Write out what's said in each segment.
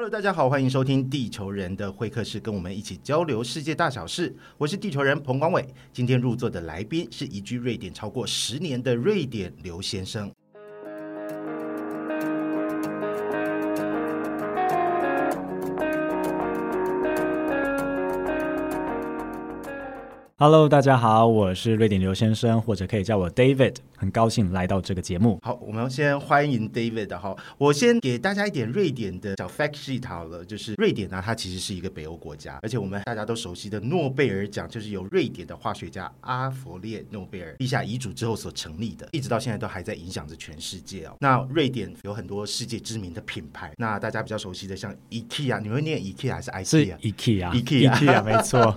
Hello，大家好，欢迎收听地球人的会客室，跟我们一起交流世界大小事。我是地球人彭光伟，今天入座的来宾是移居瑞典超过十年的瑞典刘先生。Hello，大家好，我是瑞典刘先生，或者可以叫我 David，很高兴来到这个节目。好，我们先欢迎 David 哈。我先给大家一点瑞典的小 fact sheet 好了，就是瑞典呢，它其实是一个北欧国家，而且我们大家都熟悉的诺贝尔奖，就是由瑞典的化学家阿佛列诺贝尔立下遗嘱之后所成立的，一直到现在都还在影响着全世界哦。那瑞典有很多世界知名的品牌，那大家比较熟悉的像 IKEA，你会念 IKEA 还是 IKEA？IKEA，IKEA 没错。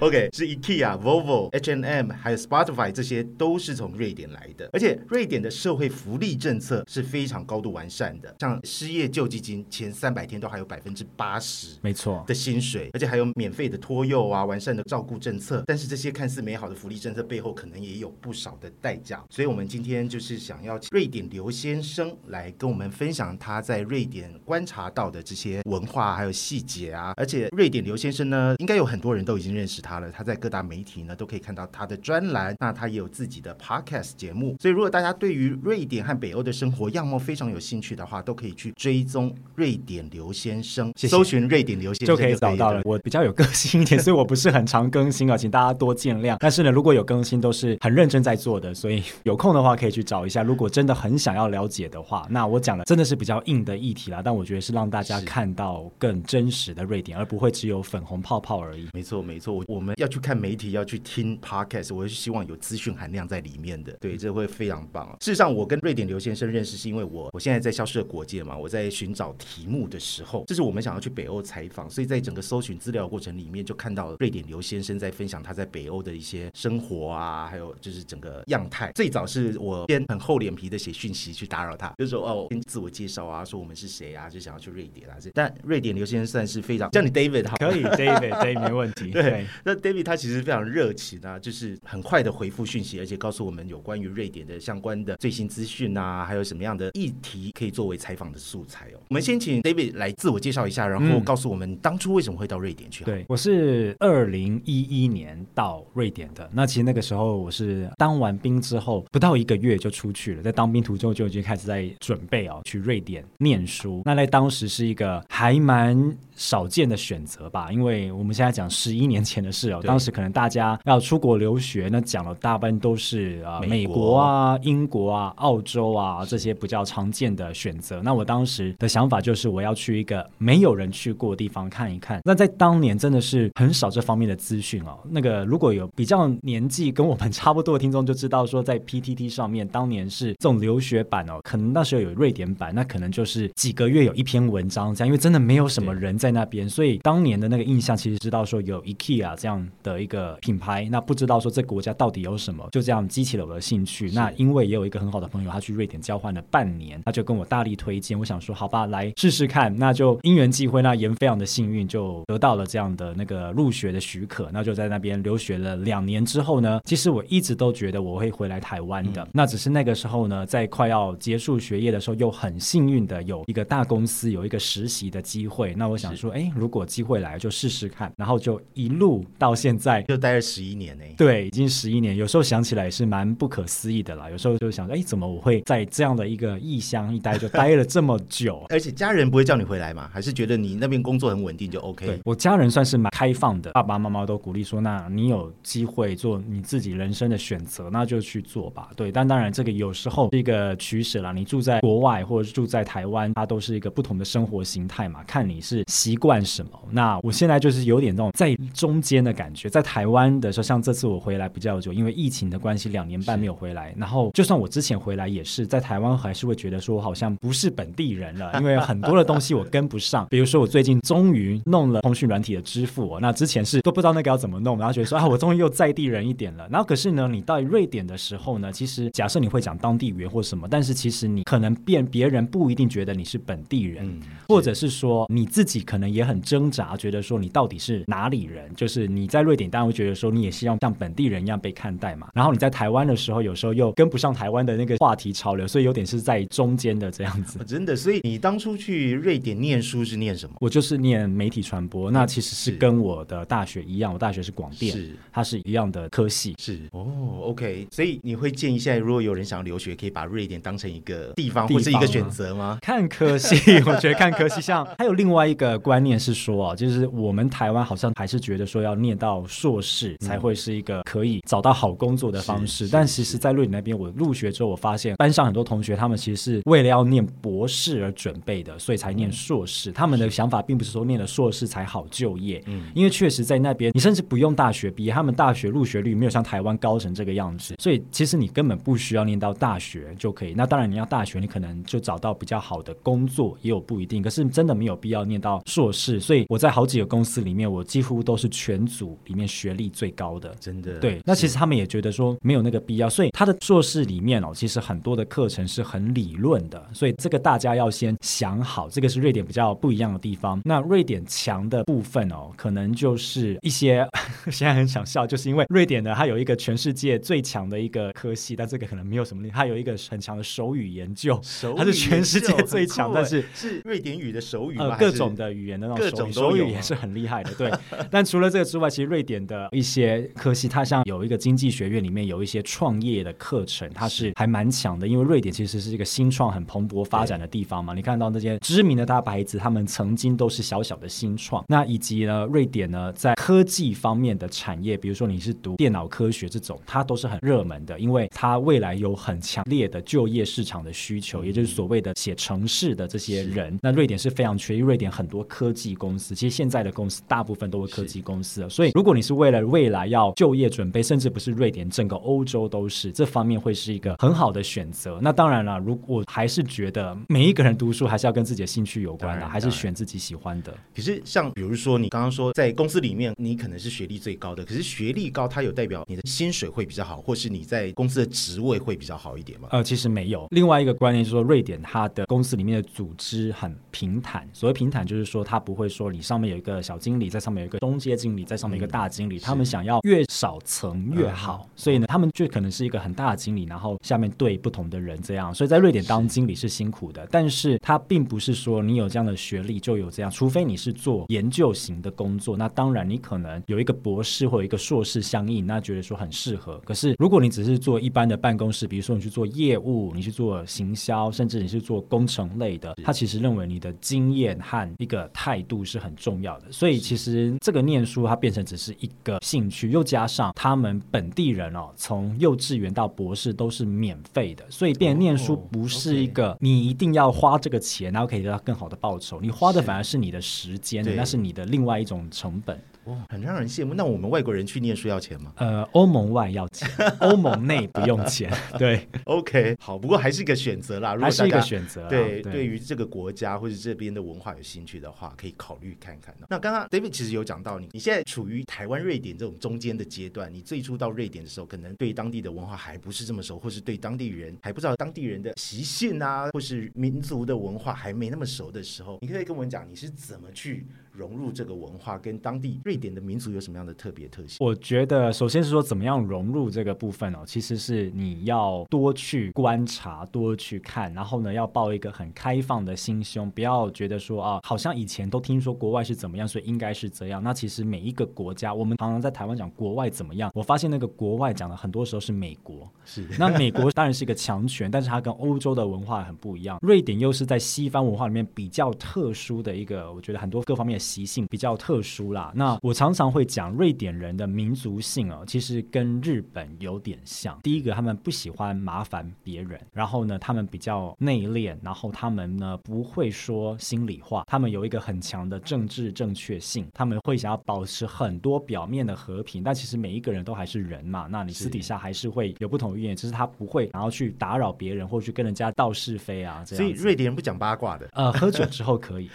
OK，是 IKEA。Volvo、H&M 还有 Spotify 这些都是从瑞典来的，而且瑞典的社会福利政策是非常高度完善的，像失业救济金前三百天都还有百分之八十，没错的薪水，而且还有免费的托幼啊，完善的照顾政策。但是这些看似美好的福利政策背后，可能也有不少的代价。所以，我们今天就是想要瑞典刘先生来跟我们分享他在瑞典观察到的这些文化还有细节啊。而且，瑞典刘先生呢，应该有很多人都已经认识他了，他在各大媒体呢都可以看到他的专栏，那他也有自己的 podcast 节目，所以如果大家对于瑞典和北欧的生活样貌非常有兴趣的话，都可以去追踪瑞典刘先生，搜寻瑞典刘先生就可以找到了。我比较有个性一点，所以我不是很常更新啊，请大家多见谅。但是呢，如果有更新，都是很认真在做的，所以有空的话可以去找一下。如果真的很想要了解的话，那我讲的真的是比较硬的议题啦，但我觉得是让大家看到更真实的瑞典，而不会只有粉红泡泡而已。没错，没错，我我们要去看媒体，要去。听 podcast，我是希望有资讯含量在里面的，对，这会非常棒。事实上，我跟瑞典刘先生认识是因为我我现在在消失的国界嘛，我在寻找题目的时候，这是我们想要去北欧采访，所以在整个搜寻资料过程里面，就看到瑞典刘先生在分享他在北欧的一些生活啊，还有就是整个样态。最早是我先很厚脸皮的写讯息去打扰他，就说哦，先自我介绍啊，说我们是谁啊，就想要去瑞典啊。但瑞典刘先生算是非常叫你 David 好，可以 David，David 没问题。对，那 David 他其实非常。热情啊，就是很快的回复讯息，而且告诉我们有关于瑞典的相关的最新资讯啊，还有什么样的议题可以作为采访的素材哦。我们先请 David 来自我介绍一下，然后告诉我们当初为什么会到瑞典去。对，我是二零一一年到瑞典的。那其实那个时候我是当完兵之后不到一个月就出去了，在当兵途中就已经开始在准备哦去瑞典念书。那在当时是一个还蛮少见的选择吧，因为我们现在讲十一年前的事哦，当时可能大家。要出国留学，那讲了大半都是啊，美国啊、英国啊、澳洲啊这些比较常见的选择。那我当时的想法就是我要去一个没有人去过的地方看一看。那在当年真的是很少这方面的资讯哦。那个如果有比较年纪跟我们差不多的听众就知道说，在 PTT 上面当年是这种留学版哦，可能那时候有瑞典版，那可能就是几个月有一篇文章这样，因为真的没有什么人在那边，所以当年的那个印象其实知道说有 IKEA 这样的一个品牌。那不知道说这国家到底有什么，就这样激起了我的兴趣。那因为也有一个很好的朋友，他去瑞典交换了半年，他就跟我大力推荐。我想说，好吧，来试试看。那就因缘际会，那也非常的幸运，就得到了这样的那个入学的许可。那就在那边留学了两年之后呢，其实我一直都觉得我会回来台湾的。那只是那个时候呢，在快要结束学业的时候，又很幸运的有一个大公司有一个实习的机会。那我想说，哎，如果机会来就试试看。然后就一路到现在，就待了十一年呢，对，已经十一年。有时候想起来也是蛮不可思议的啦。有时候就想，哎，怎么我会在这样的一个异乡一待就待了这么久？而且家人不会叫你回来吗？还是觉得你那边工作很稳定就 OK？对我家人算是蛮开放的，爸爸妈妈都鼓励说，那你有机会做你自己人生的选择，那就去做吧。对，但当然这个有时候是一个取舍啦。你住在国外或者是住在台湾，它都是一个不同的生活形态嘛，看你是习惯什么。那我现在就是有点那种在中间的感觉，在台湾的时候，像这次我回来比较久，因为疫情的关系，两年半没有回来。然后，就算我之前回来，也是在台湾，还是会觉得说，我好像不是本地人了，因为很多的东西我跟不上。比如说，我最近终于弄了通讯软体的支付，那之前是都不知道那个要怎么弄，然后觉得说啊，我终于又在地人一点了。然后，可是呢，你到瑞典的时候呢，其实假设你会讲当地语言或什么，但是其实你可能变别人不一定觉得你是本地人，或者是说你自己可可能也很挣扎，觉得说你到底是哪里人？就是你在瑞典当然会觉得说你也希望像本地人一样被看待嘛。然后你在台湾的时候，有时候又跟不上台湾的那个话题潮流，所以有点是在中间的这样子。真的，所以你当初去瑞典念书是念什么？我就是念媒体传播，那其实是跟我的大学一样，我大学是广电，是它是一样的科系。是哦，OK，所以你会建议现在如果有人想要留学，可以把瑞典当成一个地方地或是一个选择吗？看科系，我觉得看科系，像还有另外一个观念是说啊，就是我们台湾好像还是觉得说要念到硕士才会是一个可以找到好工作的方式，但其实，在瑞典那边，我入学之后，我发现班上很多同学他们其实是为了要念博士而准备的，所以才念硕士。他们的想法并不是说念了硕士才好就业，嗯因为确实在那边，你甚至不用大学毕业，他们大学入学率没有像台湾高成这个样子，所以其实你根本不需要念到大学就可以。那当然，你要大学，你可能就找到比较好的工作，也有不一定。可是真的没有必要念到硕士，所以我在好几个公司里面，我几乎都是全组里面学历最高的。真的对，那其实他们也觉得说没有那个必要，所以他的硕士里面哦，其实很多的课程是很理论的，所以这个大家要先想好，这个是瑞典比较不一样的地方。那瑞典强的部分哦，可能就是一些 现在很想笑，就是因为瑞典呢，它有一个全世界最强的一个科系，但这个可能没有什么厉害，它有一个很强的手语研究，手它是全世界最强，但是是瑞典语的手语吗？呃，各种的语言的那种手语，手语也是很厉害的，对。但除了这个之外，其实瑞典的一些科系，它像有一个经济学院里面有一些创业的课程，它是还蛮强的。因为瑞典其实是一个新创很蓬勃发展的地方嘛，你看到那些知名的大牌子，他们曾经都是小小的新创。那以及呢，瑞典呢在科技方面的产业，比如说你是读电脑科学这种，它都是很热门的，因为它未来有很强烈的就业市场的需求，也就是所谓的写城市的这些人。那瑞典是非常缺，因为瑞典很多科技公司，其实现在的公司大部分都是科技公司了，所以如果你是为了未来要就业准备，甚至不是瑞典，整个欧洲都是这方面会是一个很好的选择。那当然了，如果还是觉得每一个人读书还是要跟自己的兴趣有关的，还是选自己喜欢的。可是像比如说你刚刚说在公司里面你可能是学历最高的，可是学历高它有代表你的薪水会比较好，或是你在公司的职位会比较好一点吗？呃，其实没有。另外一个观念就是说，瑞典它的公司里面的组织很平坦。所谓平坦，就是说它不会说你上面有一个小经理，在上面有一个中阶经理，在上面有一个大经理。他们想要越少层越好，所以呢，他们就可能是一个很大的经理，然后下面对不同的人这样。所以在瑞典当经理是辛苦的，但是他并不是说你有这样的学历就有这样，除非你是做研究型的工作，那当然你可能有一个博士或有一个硕士相应，那觉得说很适合。可是如果你只是做一般的办公室，比如说你去做业务，你去做行销，甚至你是做工程类的，他其实认为你的经验和一个态度是很重要的。所以其实这个念书它变成只是一个兴趣，又加上他们本地人哦，从幼稚园到博士都是免费的，所以变念书哦不是一个你一定要花这个钱，然后可以得到更好的报酬，你花的反而是你的时间，那是你的另外一种成本。哇，很让人羡慕。那我们外国人去念书要钱吗呃，欧盟外要钱，欧盟内不用钱，对，？OK，好，不过还是一个选择啦。如果还是一个选择啊。对，对于这个国家或者这边的文化有兴趣的话，可以考虑看看。那刚刚 David 其实有讲到你，你现在处于台湾、瑞典这种中间的阶段。你最初到瑞典的时候，可能对当地的文化还不是这么熟，或是对当地人还不知道当地人的习性啊，或是民族的文化还没那么熟的时候，你可以跟我们讲你是怎么去融入这个文化，跟当地瑞典的民族有什么样的特别特性？我觉得，首先是说怎么样融入这个部分哦，其实是你要多去观察，多去看，然后呢，要抱一个很开放的心胸，不要觉得说啊，好像以前都听说国外是怎么样，所以应该是这样。那其实每一个国家，我们常常在台湾讲国外怎么样，我发现那个国外讲的很多时候是美国，是那美国当然是一个强权，但是它跟欧洲的文化很不一样。瑞典又是在西方文化里面比较特殊的一个，我觉得很多各方面的习性比较特殊啦。那我常常会讲，瑞典人的民族性哦，其实跟日本有点像。第一个，他们不喜欢麻烦别人，然后呢，他们比较内敛，然后他们呢不会说心里话，他们有一个很强的政治正确性，他们会想要保持很多表面的和平，但其实每一个人都还是人嘛，那你私底下还是会有不同的意见，只是他不会然后去打扰别人或去跟人家道是非啊，这所以。瑞典人不讲八卦的。呃，喝酒之后可以，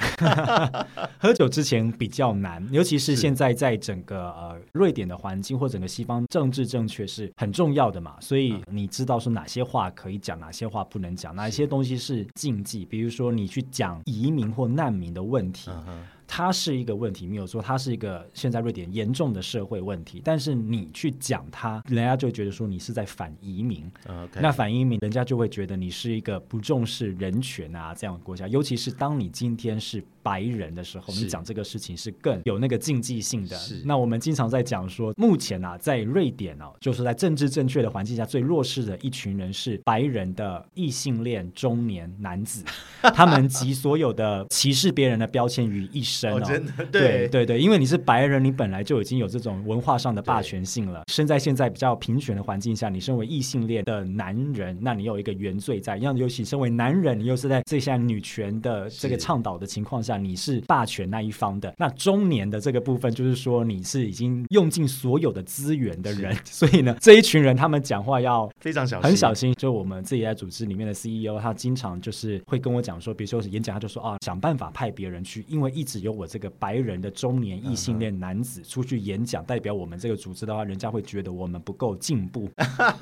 喝酒之前比较难，尤其是是现在在整个呃瑞典的环境或整个西方政治正确是很重要的嘛，所以你知道说哪些话可以讲，哪些话不能讲，哪些东西是禁忌，比如说你去讲移民或难民的问题，嗯，它是一个问题，没有错，它是一个现在瑞典严重的社会问题。但是你去讲它，人家就觉得说你是在反移民。那反移民，人家就会觉得你是一个不重视人权啊这样的国家。尤其是当你今天是白人的时候，是你讲这个事情是更有那个禁忌性的是。那我们经常在讲说，目前啊，在瑞典哦，就是在政治正确的环境下，最弱势的一群人是白人的异性恋中年男子，他们集所有的歧视别人的标签于一身哦，哦。真的对对对，因为你是白人，你本来就已经有这种文化上的霸权性了。身在现在比较平权的环境下，你身为异性恋的男人，那你有一个原罪在。让尤其身为男人，你又是在这项女权的这个倡导的情况下，你是霸权那一方的。那中年的这个部分，就是说你是已经用尽所有的资源的人，所以呢，这一群人他们讲话要非常小心，很小心。就我们自己在组织里面的 CEO，他经常就是会跟我讲说，比如说是演讲，他就说啊，想办法派别人去，因为一直有我这个白人的中年异性恋男子出去演讲，代表我们这个组织的话，人家会觉得我们不够进步。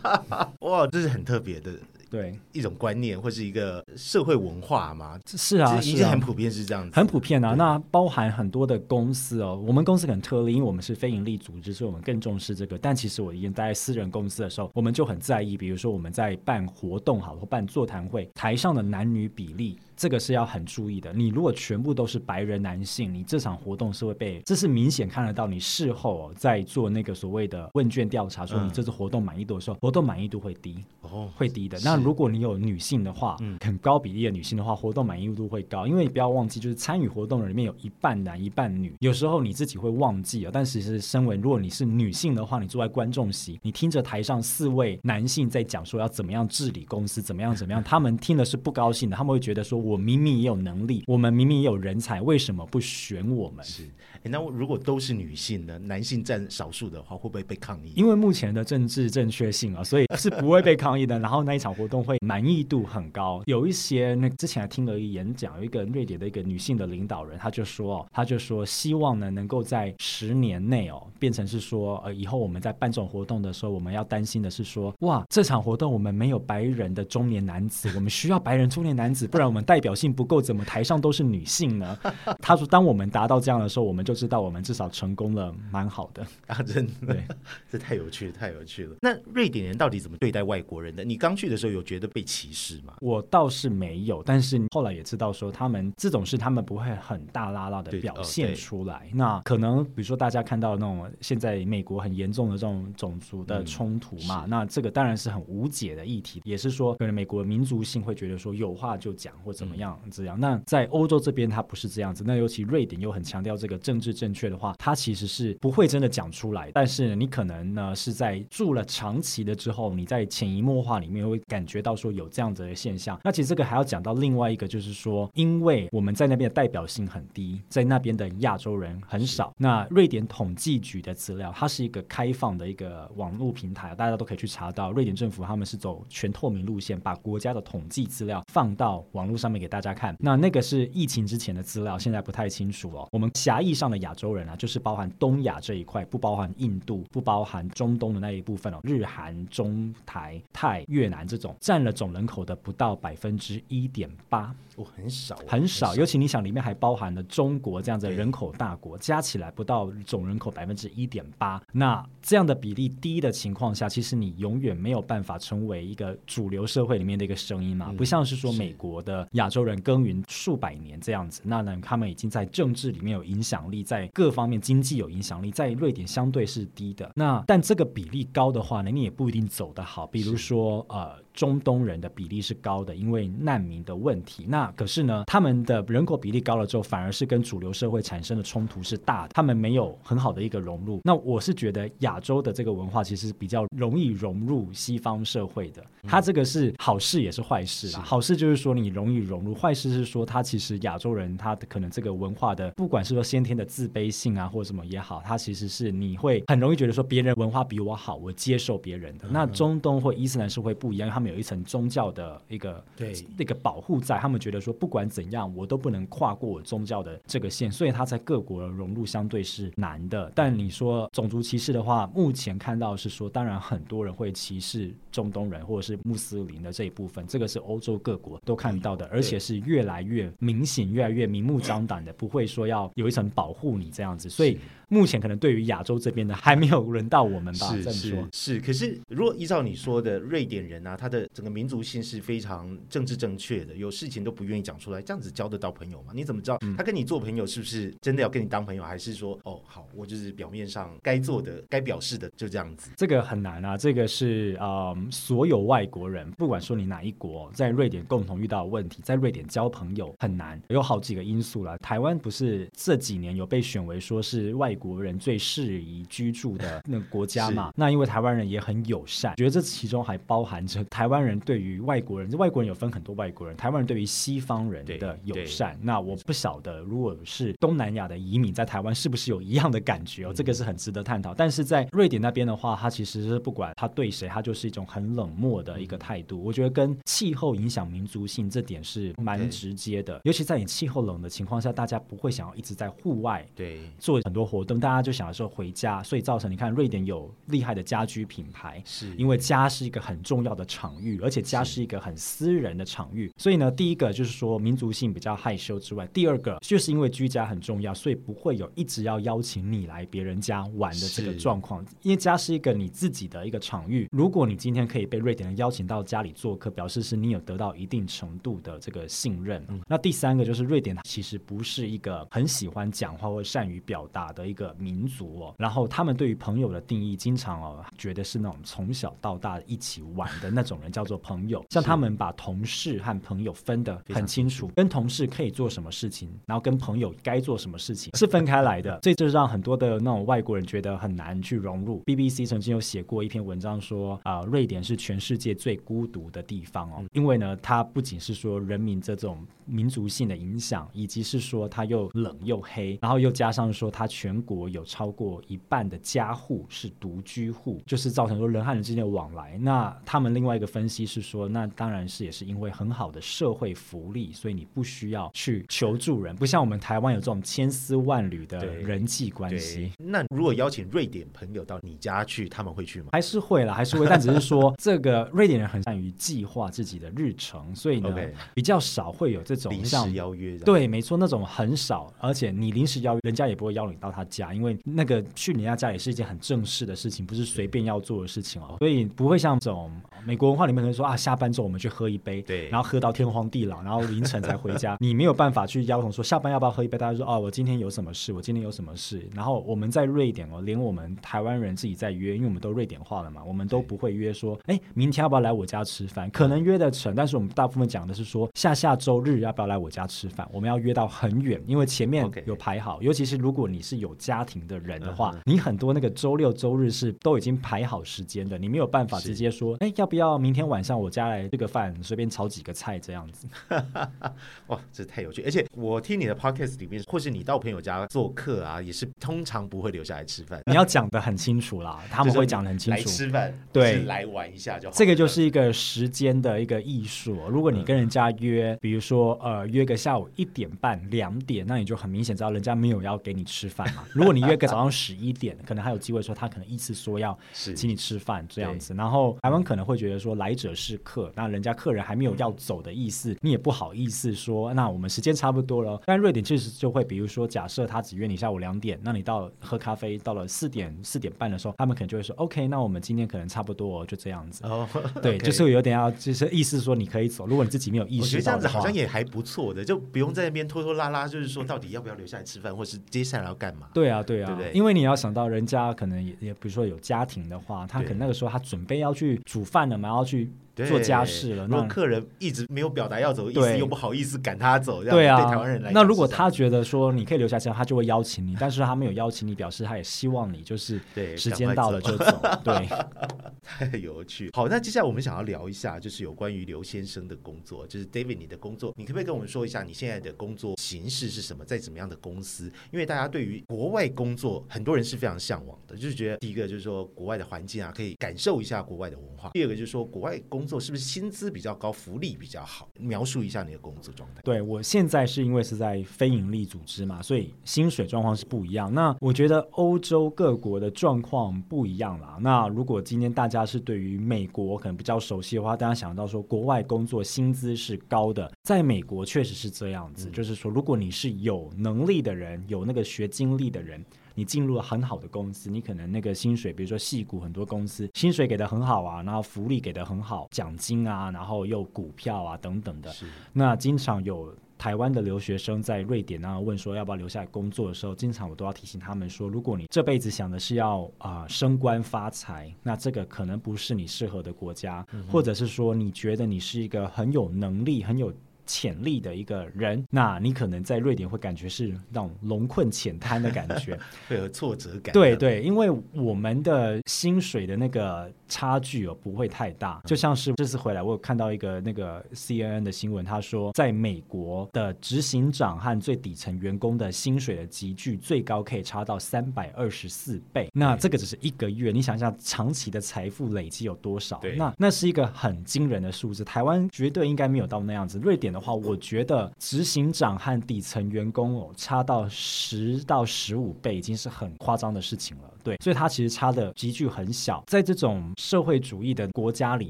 哇，这是很特别的对，一种观念，或是一个社会文化嘛，是啊，其实很普遍是这样子，很普遍啊，那包含很多的公司哦。我们公司很特例，因为我们是非盈利组织，所以我们更重视这个。但其实我以前待在私人公司的时候，我们就很在意，比如说我们在办活动好，或办座谈会，台上的男女比例。这个是要很注意的。你如果全部都是白人男性，你这场活动是会被，这是明显看得到。你事后、哦、在做那个所谓的问卷调查，说嗯你这次活动满意度的时候，活动满意度会低。哦，会低的。那如果你有女性的话，嗯很高比例的女性的话，活动满意度会高，因为你不要忘记，就是参与活动的里面有一半男一半女，有时候你自己会忘记啊。但其实身为如果你是女性的话，你坐在观众席，你听着台上四位男性在讲说要怎么样治理公司，怎么样怎么样，他们听的是不高兴的，他们会觉得说我明明也有能力，我们明明也有人才，为什么不选我们？是，那如果都是女性呢，男性占少数的话，会不会被抗议？因为目前的政治正确性啊，所以是不会被抗议的。然后那一场活动会满意度很高，有一些那之前还听了一演讲，有一个瑞典的一个女性的领导人，她就说哦，她就说希望呢能够在十年内哦变成是说呃以后我们在办这种活动的时候，我们要担心的是说哇这场活动我们没有白人的中年男子，我们需要白人中年男子，不然我们代表性不够，怎么台上都是女性呢？他说当我们达到这样的时候，我们就知道我们至少成功了，蛮好的。啊，真的对，这太有趣了，太有趣了。那瑞典人到底怎么对待外国人的？你刚去的时候有觉得被歧视吗？我倒是没有，但是后来也知道说，他们这种事他们不会很大拉拉的表现出来。那可能比如说大家看到那种现在美国很严重的这种种族的嗯冲突嘛，是那这个当然是很无解的议题，也是说可能美国民族性会觉得说有话就讲或怎么样嗯这样。那在欧洲这边它不是这样子，那尤其瑞典又很强调这个政治正确的话，它其实是不会真的讲出来，但是你可能呢是在住了长期的之后，你在潜移默化里面会感觉到说有这样子的现象。那其实这个还要讲到另外一个，就是说，因为我们在那边的代表性很低，在那边的亚洲人很少。那瑞典统计局的资料，它是一个开放的一个网络平台，大家都可以去查到。瑞典政府他们是走全透明路线，把国家的统计资料放到网络上面给大家看。那那个是疫情之前的资料，现在不太清楚哦。我们狭义上的亚洲人啊，就是包含东亚这一块，不包含印度，不包含中东的那一部分哦，日韩、中台、泰、越南这种，占了总人口的不到百分之一点八。哦，很少，很少，尤其你想里面还包含了中国这样的人口大国，加起来不到总人口百分之一点八。那这样的比例低的情况下，其实你永远没有办法成为一个主流社会里面的一个声音嘛，嗯不像是说美国的亚洲人耕耘数百年这样子，那呢他们已经在政治里面有影响力，在各方面经济有影响力，在瑞典相对是低的。那但这个比例高的话呢，你也不一定走得好，比如说呃。中东人的比例是高的，因为难民的问题。那可是呢，他们的人口比例高了之后，反而是跟主流社会产生的冲突是大的，他们没有很好的一个融入。那我是觉得亚洲的这个文化其实比较容易融入西方社会的，它这个是好事也是坏事啦。好事就是说你容易融入，坏事是说他其实亚洲人他的可能这个文化的，不管是说先天的自卑性啊或者什么也好，他其实是你会很容易觉得说别人文化比我好，我接受别人的。那中东或伊斯兰社会不一样，他有一层宗教的一个对那个保护在，他们觉得说不管怎样，我都不能跨过我宗教的这个线，所以他在各国的融入相对是难的。但你说种族歧视的话，目前看到是说，当然很多人会歧视中东人或者是穆斯林的这一部分，这个是欧洲各国都看到的，而且是越来越明显、越来越明目张胆的，不会说要有一层保护你这样子。所以目前可能对于亚洲这边的还没有轮到我们吧，这么是是说。是，可是如果依照你说的，瑞典人啊，他的整个民族性是非常政治正确的，有事情都不愿意讲出来，这样子交得到朋友吗？你怎么知道嗯他跟你做朋友是不是真的要跟你当朋友，还是说哦好，我就是表面上该做的、该表示的就这样子？这个很难啊，这个是嗯，所有外国人，不管说你哪一国，在瑞典共同遇到的问题，在瑞典交朋友很难，有好几个因素啦。台湾不是这几年有被选为说是外国人最适宜居住的 那个国家嘛？那因为台湾人也很友善，觉得这其中还包含着台湾人对于外国人，外国人有分很多外国人，台湾人对于西方人的友善。那我不晓得，如果是东南亚的移民在台湾，是不是有一样的感觉哦？这个是很值得探讨。但是在瑞典那边的话，它其实是不管他对谁，他就是一种很冷漠的一个态度。我觉得跟气候影响民族性这点是蛮直接的，尤其在你气候冷的情况下，大家不会想要一直在户外对，做很多活动，大家就想要说回家，所以造成你看瑞典有厉害的家居品牌，是因为家是一个很重要的场域，而且家是一个很私人的场域，所以呢，第一个就是说民族性比较害羞之外，第二个就是因为居家很重要，所以不会有一直要邀请你来别人家玩的这个状况，因为家是一个你自己的一个场域。如果你今天可以被瑞典人邀请到家里做客，表示是你有得到一定程度的这个信任。那第三个就是瑞典其实不是一个很喜欢讲话或善于表达的一个民族哦，然后他们对于朋友的定义，经常哦觉得是那种从小到大一起玩的那种人叫做朋友，像他们把同事和朋友分得很清楚，跟同事可以做什么事情，然后跟朋友该做什么事情是分开来的，这就让很多的那种外国人觉得很难去融入。BBC 曾经有写过一篇文章说，啊、瑞典是全世界最孤独的地方哦，因为呢，它不仅是说人民这种民族性的影响，以及是说它又冷又黑，然后又加上说它全国有超过一半的家户是独居户，就是造成说人和人之间的往来。那他们另外一个分析是说，那当然是也是因为很好的社会福利，所以你不需要去求助人，不像我们台湾有这种千丝万缕的人际关系。。那如果邀请瑞典朋友到你家去，他们会去吗？还是会啦，还是会，但只是说这个瑞典人很善于计划自己的日程，所以呢比较少会有这种临时邀约的，对，没错，那种很少，而且你临时邀约，人家也不会邀你到他家，因为那个去人家家也是一件很正式的事情，不是随便要做的事情哦，所以不会像这种美国文化里面可能说啊，下班之后我们去喝一杯，对然后喝到天荒地老，然后凌晨才回家，你没有办法去邀同说下班要不要喝一杯，大家说哦，我今天有什么事，我今天有什么事，然后我们在瑞典哦，连我们台湾人自己在约，因为我们都瑞典化了嘛，我们都不会约说，哎，明天要不要来我家吃饭？可能约得成，但是我们大部分讲的是说下下周日要不要来我家吃饭，我们要约到很远，因为前面有排好，尤其是如果你是有家庭的人的话你很多那个周六周日是都已经排好时间的，你没有办法直接说，哎，要不要明天晚上我家来吃个饭，随便炒几个菜这样子。哇，这太有趣！而且我听你的 podcast 里面，或是你到朋友家做客啊，也是通常不会留下来吃饭，你要讲的很清楚啦，他们会讲的很清楚来楚。吃饭，对来玩一下就好。这个就是一个时间的一个艺术哦。如果你跟人家约，比如说呃约个下午一点半、两点，那你就很明显知道人家没有要给你吃饭嘛。如果你约个早上十一点，可能还有机会说他可能意思说要请你吃饭这样子。然后台湾可能会觉得说来者是客，那人家客人还没有要走的意思，你也不好意思说那我们时间差不多了。但瑞典确实就会，比如说假设他只约你下午两点，那你到喝咖啡到了四点四点半的时候，他们可能就会说 OK，那我们今天可能差不多、哦、就这样子。哦，对就是有点要，就是意思说你可以走，如果你自己没有意我觉得这样子好像也还不错的，就不用在那边拖拖拉拉，就是说到底要不要留下来吃饭，或是接下来要干嘛。对啊，对啊，对不对因为你要想到人家可能也也，比如说有家庭的话，他可能那个时候他准备要去煮饭了嘛，要去对做家事了，如果那客人一直没有表达要走的意思，又不好意思赶他走，这样对啊，对台湾人来讲那如果他觉得说你可以留下这样，他就会邀请你，但是他没有邀请你，表示他也希望你就是对时间到了就走，对。太有趣。好，那接下来我们想要聊一下，就是有关于刘先生的工作，就是 David 你的工作，你可不可以跟我们说一下你现在的工作形式是什么，在怎么样的公司？因为大家对于国外工作，很多人是非常向往的，就是觉得第一个就是说国外的环境啊，可以感受一下国外的文化；第二个就是说国外工工作是不是薪资比较高，福利比较好？描述一下你的工作状态。对我现在是因为是在非盈利组织嘛，所以薪水状况是不一样。那我觉得欧洲各国的状况不一样啦。那如果今天大家是对于美国可能比较熟悉的话，大家想到说国外工作薪资是高的，在美国确实是这样子，就是说如果你是有能力的人，有那个学经历的人。你进入了很好的公司，你可能那个薪水，比如说细股很多公司薪水给的很好啊，然后福利给的很好，奖金啊，然后又股票啊等等的。那经常有台湾的留学生在瑞典啊问说要不要留下来工作的时候，经常我都要提醒他们说，如果你这辈子想的是要啊升官发财，那这个可能不是你适合的国家，或者是说你觉得你是一个很有能力很有。潜力的一个人，那你可能在瑞典会感觉是那种龙困浅滩的感觉，会有挫折感。对对，因为我们的薪水的那个差距哦不会太大，就像是这次回来，我有看到一个那个 CNN 的新闻，他说在美国的执行长和最底层员工的薪水的集聚最高可以差到三百二十四倍。那这个只是一个月，你想想长期的财富累积有多少？那那是一个很惊人的数字。台湾绝对应该没有到那样子，瑞典的。话，我觉得执行长和底层员工哦，差到十到十五倍，已经是很夸张的事情了。对，所以它其实差的集距很小。在这种社会主义的国家里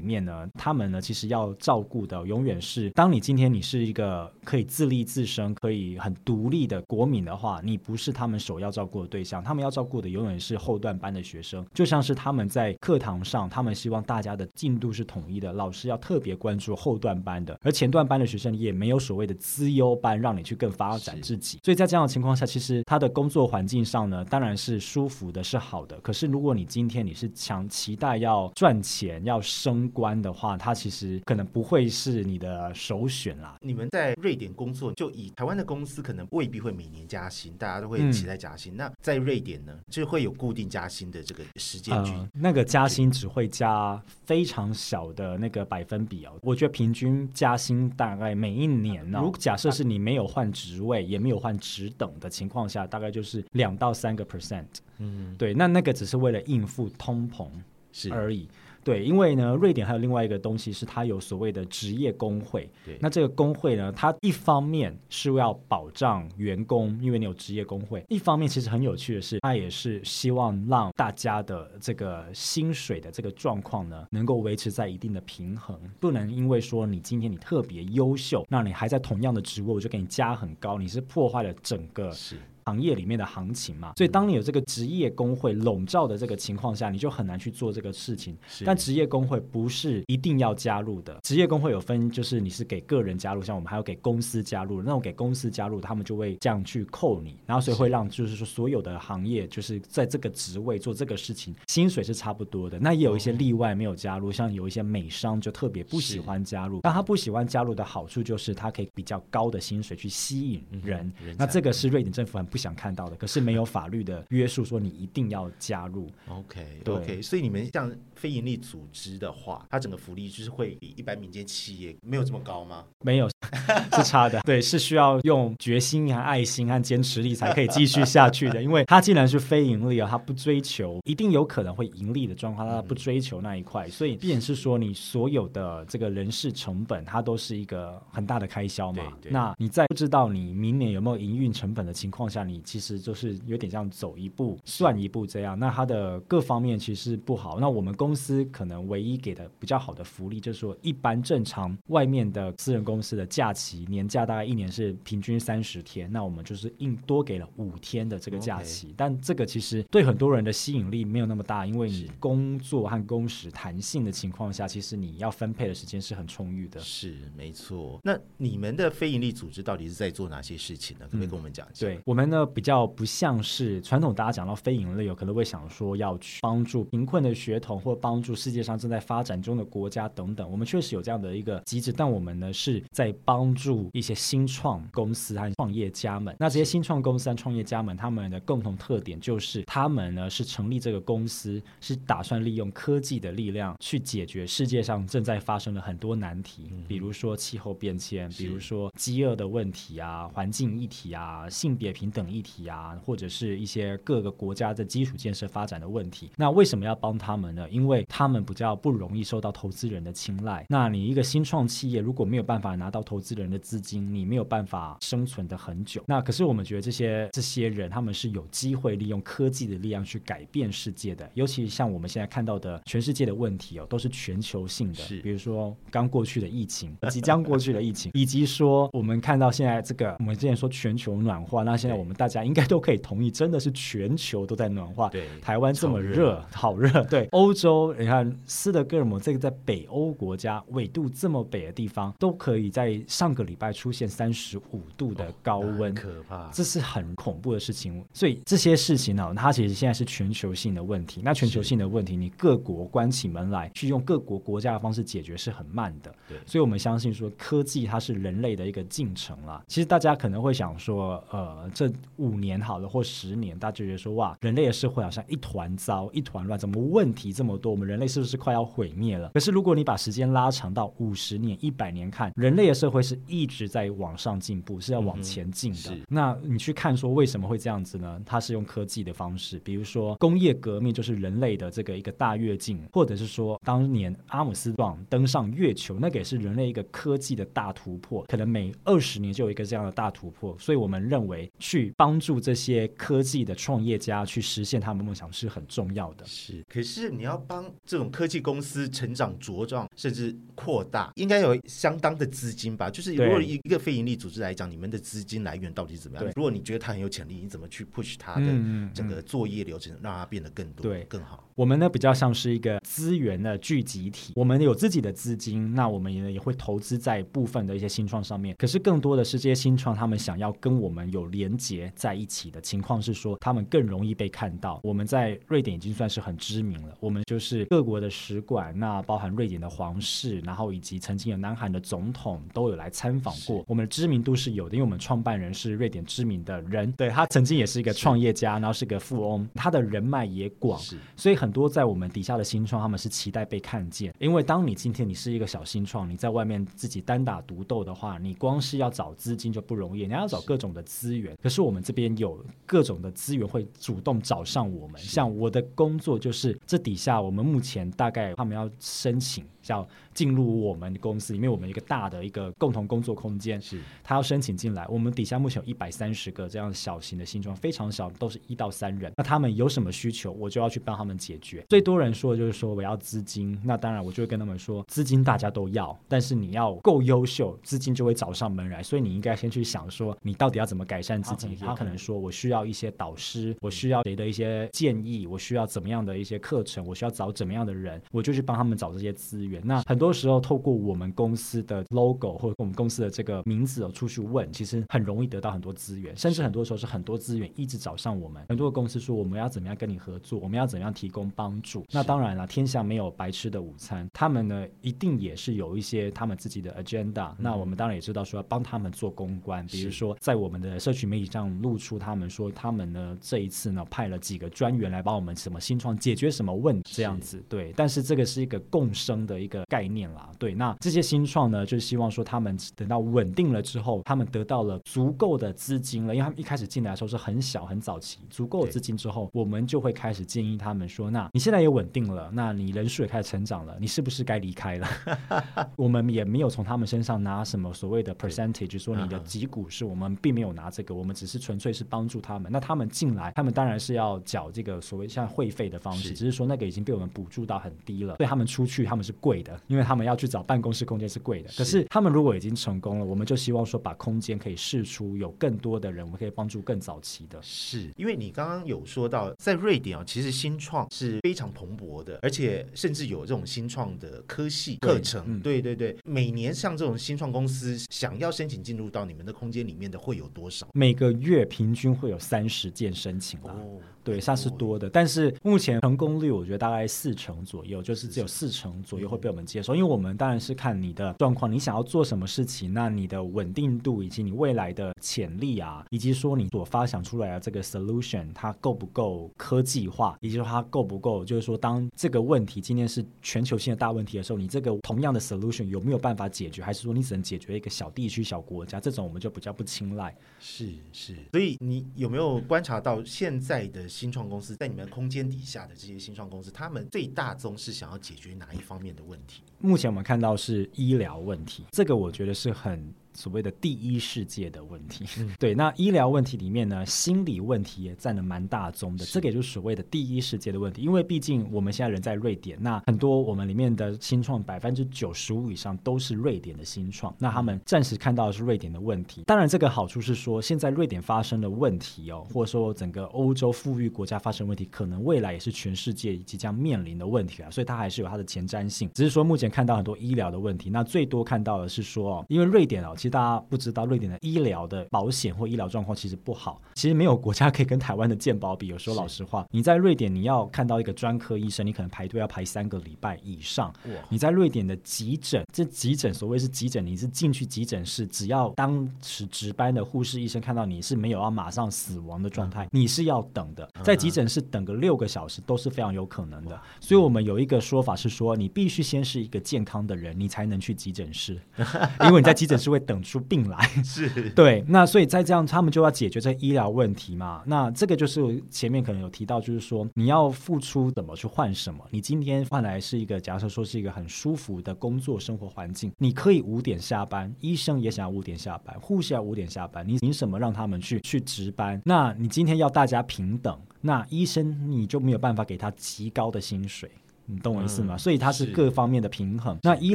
面呢，他们呢其实要照顾的永远是，当你今天你是一个可以自立自身、可以很独立的国民的话，你不是他们首要照顾的对象。他们要照顾的永远是后段班的学生，就像是他们在课堂上，他们希望大家的进度是统一的，老师要特别关注后段班的，而前段班的学生。也没有所谓的资优班让你去更发展自己，所以在这样的情况下，其实他的工作环境上呢，当然是舒服的，是好的。可是如果你今天你是强期待要赚钱、要升官的话，它其实可能不会是你的首选啦。你们在瑞典工作，就以台湾的公司可能未必会每年加薪，大家都会期待加薪。那在瑞典呢，就会有固定加薪的这个时间距。那个加薪只会加非常小的那个百分比哦。我觉得平均加薪大概每一年呢，如果假设是你没有换职位，也没有换职等的情况下，大概就是两到三个 percent。嗯，对，那那个只是为了应付通膨是而已。对，因为呢，瑞典还有另外一个东西是它有所谓的职业工会。对，那这个工会呢，它一方面是要保障员工，因为你有职业工会；一方面其实很有趣的是，它也是希望让大家的这个薪水的这个状况呢，能够维持在一定的平衡，不能因为说你今天你特别优秀，那你还在同样的职位，我就给你加很高，你是破坏了整个是。行业里面的行情嘛，所以当你有这个职业工会笼罩的这个情况下，你就很难去做这个事情。但职业工会不是一定要加入的，职业工会有分，就是你是给个人加入，像我们还要给公司加入，那种给公司加入，他们就会这样去扣你，然后所以会让就是说所有的行业就是在这个职位做这个事情，薪水是差不多的。那也有一些例外没有加入，像有一些美商就特别不喜欢加入，但他不喜欢加入的好处就是他可以比较高的薪水去吸引人。那这个是瑞典政府很。不想看到的，可是没有法律的约束，说你一定要加入。OK，OK，所以你们像非营利组织的话，它整个福利就是会比一般民间企业没有这么高吗？没有，是差的。对，是需要用决心和爱心和坚持力才可以继续下去的。因为它既然是非盈利啊，它不追求一定有可能会盈利的状况，它不追求那一块，所以必然是说你所有的这个人事成本，它都是一个很大的开销嘛。那你在不知道你明年有没有营运成本的情况下，你其实就是有点像走一步算一步这样，那它的各方面其实不好。那我们公司可能唯一给的比较好的福利，就是说一般正常外面的私人公司的假期年假大概一年是平均三十天，那我们就是硬多给了五天的这个假期。但这个其实对很多人的吸引力没有那么大，因为你工作和工时弹性的情况下，其实你要分配的时间是很充裕的。是没错。那你们的非营利组织到底是在做哪些事情呢？可不可以跟我们讲一下？对我们。呢比较不像是传统，大家讲到非盈利，有可能会想说要去帮助贫困的学童，或帮助世界上正在发展中的国家等等。我们确实有这样的一个机制，但我们呢是在帮助一些新创公司和创业家们。那这些新创公司和创业家们，他们的共同特点就是，他们呢是成立这个公司，是打算利用科技的力量去解决世界上正在发生的很多难题，比如说气候变迁，比如说饥饿的问题啊，环境议题啊，性别平等。等议题啊，或者是一些各个国家的基础建设发展的问题。那为什么要帮他们呢？因为他们比较不容易受到投资人的青睐。那你一个新创企业如果没有办法拿到投资人的资金，你没有办法生存的很久。那可是我们觉得这些这些人他们是有机会利用科技的力量去改变世界的，尤其像我们现在看到的全世界的问题哦，都是全球性的。是比如说刚过去的疫情，即将过去的疫情，以及说我们看到现在这个，我们之前说全球暖化，那现在我们大家应该都可以同意，真的是全球都在暖化。对台湾这么热热，好热。对，欧洲你看斯德哥尔摩这个在北欧国家纬度这么北的地方，都可以在上个礼拜出现三十五度的高温。很可怕。这是很恐怖的事情，所以这些事情呢，它其实现在是全球性的问题。那全球性的问题，你各国关起门来去用各国国家的方式解决是很慢的。对所以我们相信说，科技它是人类的一个进程啦。其实大家可能会想说，呃，这五年好了或十年，大家就觉得说，哇，人类的社会好像一团糟、一团乱，怎么问题这么多？我们人类是不是快要毁灭了？可是如果你把时间拉长到五十年、一百年看，人类的社会是一直在往上进步，是要往前进的。是那你去看说为什么会这样子呢？它是用科技的方式，比如说工业革命就是人类的这个一个大跃进，或者是说当年阿姆斯壮登上月球，那个也是人类一个科技的大突破，可能每二十年就有一个这样的大突破。所以我们认为去帮助这些科技的创业家去实现他们梦想是很重要的。是，可是你要帮这种科技公司成长茁壮，甚至扩大，应该有相当的资金吧？就是如果一个非盈利组织来讲，你们的资金来源到底是怎么样对？如果你觉得它很有潜力，你怎么去 push 它的整个作业流程，让它变得更多、对更好？我们呢比较像是一个资源的聚集体，我们有自己的资金，那我们也也会投资在部分的一些新创上面。可是更多的是这些新创，他们想要跟我们有连结在一起的情况是说，他们更容易被看到。我们在瑞典已经算是很知名了，我们就是各国的使馆，那包含瑞典的皇室，然后以及曾经有南韩的总统都有来参访过。我们的知名度是有的，因为我们创办人是瑞典知名的人，对他曾经也是一个创业家，然后是个富翁，他的人脉也广。是所以很多在我们底下的新创，他们是期待被看见。因为当你今天你是一个小新创，你在外面自己单打独斗的话，你光是要找资金就不容易，你还要找各种的资源。可是我们这边有各种的资源会主动找上我们。像我的工作就是这底下我我们目前大概他们要申请要进入我们公司里面，我们一个大的一个共同工作空间，是他要申请进来，我们底下目前有一百三十个这样小型的新装，非常小，都是一到三人。那他们有什么需求，我就要去帮他们解决。最多人说的就是说我要资金，那当然我就会跟他们说，资金大家都要，但是你要够优秀，资金就会找上门来。所以你应该先去想说，你到底要怎么改善自己。好他可能说我需要一些导师，我需要谁的一些建议，我需要怎么样的一些课程，我需要找怎么样的人，我就去帮他们找这些资源。那很多时候透过我们公司的 logo 或者我们公司的这个名字哦出去问，其实很容易得到很多资源，甚至很多时候是很多资源一直找上我们。很多公司说我们要怎么样跟你合作，我们要怎么样提供帮助。那当然了，天下没有白吃的午餐，他们呢一定也是有一些他们自己的 agenda。那我们当然也知道说要帮他们做公关，比如说在我们的社群媒体上露出他们说他们呢这一次呢派了几个专员来帮我们什么新创解决什么问题这样子。对，但是这个是一个共生的一个概念啦。对，那这些新创呢，就是希望说他们等到稳定了之后，他们得到了足够的资金了，因为他们一开始进来的时候是很小很早期，足够的资金之后，我们就会开始建议他们说，那你现在也稳定了，那你人数也开始成长了，你是不是该离开了？我们也没有从他们身上拿什么所谓的 percentage，说你的几股是我们并没有拿这个，我们只是纯粹是帮助他们。那他们进来，他们当然是要缴这个所谓像会费的方式，只是说那个已经被我们补助到很低了，所以他们出去他们是贵的，因为他们要去找办公室空间是贵的。可是他们如果已经成功了，我们就希望说把空间可以试出，有更多的人，我们可以帮助更早期的。是，因为你刚刚有说到，在瑞典啊，其实新创是非常蓬勃的，而且甚至有这种新创的科系课程。嗯对对对，每年像这种新创公司想要申请进入到你们的空间里面的会有多少？每个月平均会有三十件申请啊。哦，对，算是多的，但是目前成功率我觉得大概四成左右，就是只有四成左右会被我们接受，因为我们当然是看你的状况，你想要做什么事情，那你的稳定度以及你未来的潜力啊，以及说你所发想出来的这个 solution 它够不够科技化，以及说它够不够，就是说当这个问题今天是全球性的大问题的时候，你这个同样的 solution 有没有办法解决，还是说你只能解决一个小地区、小国家，这种我们就比较不青睐。是是，所以你有没有观察到现在的新创公司在你们空间底下的这些新创公司，他们最大宗是想要解决哪一方面的问题？目前我们看到是医疗问题，这个我觉得是很。所谓的第一世界的问题，对，那医疗问题里面呢，心理问题也占了蛮大宗的，这个也就是所谓的第一世界的问题。因为毕竟我们现在人在瑞典，那很多我们里面的新创百分之九十五以上都是瑞典的新创，那他们暂时看到的是瑞典的问题。当然，这个好处是说，现在瑞典发生的问题哦，或者说整个欧洲富裕国家发生问题，可能未来也是全世界即将面临的问题啊，所以它还是有它的前瞻性。只是说目前看到很多医疗的问题，那最多看到的是说哦，因为瑞典哦。其实大家不知道，瑞典的医疗的保险或医疗状况其实不好。其实没有国家可以跟台湾的健保比。有时候老实话，你在瑞典你要看到一个专科医生，你可能排队要排三个礼拜以上。你在瑞典的急诊，这急诊所谓是急诊，你是进去急诊室，只要当时值班的护士医生看到你是没有要马上死亡的状态，你是要等的。在急诊室等个六个小时都是非常有可能的。所以我们有一个说法是说，你必须先是一个健康的人，你才能去急诊室，因为你在急诊室会等。等出病来是 对，那所以在这样，他们就要解决这医疗问题嘛。那这个就是前面可能有提到，就是说你要付出怎么去换什么？你今天换来是一个假设说是一个很舒服的工作生活环境，你可以五点下班，医生也想要五点下班，护士要五点下班，你凭什么让他们去去值班？那你今天要大家平等，那医生你就没有办法给他极高的薪水。你懂我意思吗？所以它是各方面的平衡。那医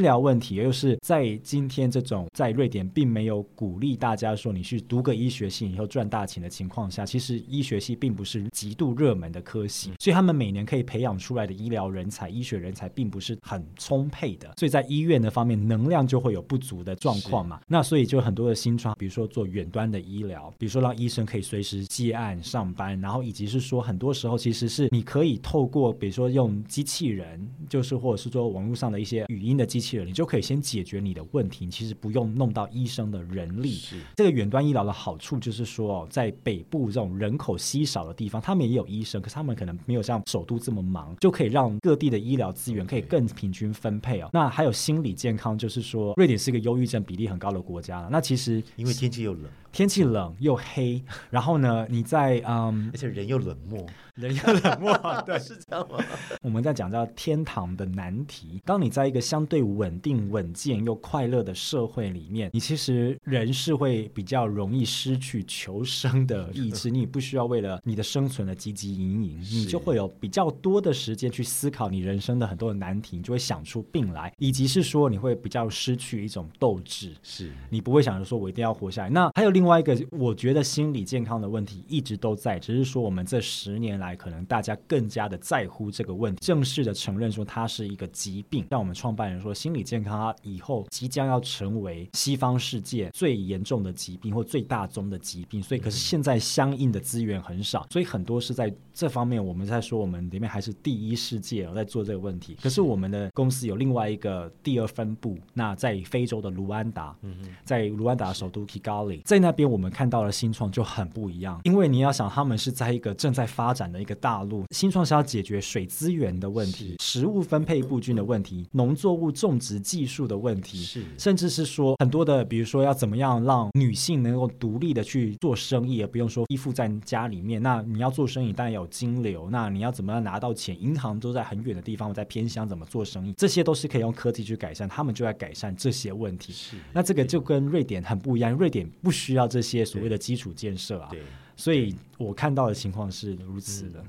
疗问题又是在今天这种在瑞典并没有鼓励大家说你去读个医学系以后赚大钱的情况下，其实医学系并不是极度热门的科系，所以他们每年可以培养出来的医疗人才、医学人才并不是很充沛的，所以在医院的方面能量就会有不足的状况嘛。那所以就很多的新创，比如说做远端的医疗，比如说让医生可以随时接案上班，然后以及是说很多时候其实是你可以透过比如说用机器人。人就是，或者是说网络上的一些语音的机器人，你就可以先解决你的问题。其实不用弄到医生的人力。这个远端医疗的好处就是说，在北部这种人口稀少的地方，他们也有医生，可是他们可能没有像首都这么忙，就可以让各地的医疗资源可以更平均分配哦。那还有心理健康，就是说，瑞典是一个忧郁症比例很高的国家。那其实因为天气又冷。天气冷又黑，然后呢，你在嗯，而且人又冷漠，人又冷漠，对，是这样吗？我们在讲叫天堂的难题。当你在一个相对稳定、稳健又快乐的社会里面，你其实人是会比较容易失去求生的意志。你不需要为了你的生存的汲汲营营，你就会有比较多的时间去思考你人生的很多的难题，你就会想出病来，以及是说你会比较失去一种斗志，是你不会想着说我一定要活下来。那还有另外一个，我觉得心理健康的问题一直都在，只是说我们这十年来，可能大家更加的在乎这个问题，正式的承认说它是一个疾病。像我们创办人说，心理健康它以后即将要成为西方世界最严重的疾病或最大宗的疾病。所以，可是现在相应的资源很少，所以很多是在这方面，我们在说我们里面还是第一世界在做这个问题。可是我们的公司有另外一个第二分部，那在非洲的卢安达，在卢安达首都 Kigali，在那边我们。看到的新创就很不一样，因为你要想，他们是在一个正在发展的一个大陆，新创是要解决水资源的问题、食物分配不均的问题、农作物种植技术的问题，是甚至是说很多的，比如说要怎么样让女性能够独立的去做生意，也不用说依附在家里面。那你要做生意，当然有金流，那你要怎么样拿到钱？银行都在很远的地方，在偏乡怎么做生意？这些都是可以用科技去改善，他们就在改善这些问题。是那这个就跟瑞典很不一样，瑞典不需要这些。所谓的基础建设啊，对，所以我看到的情况是如此的。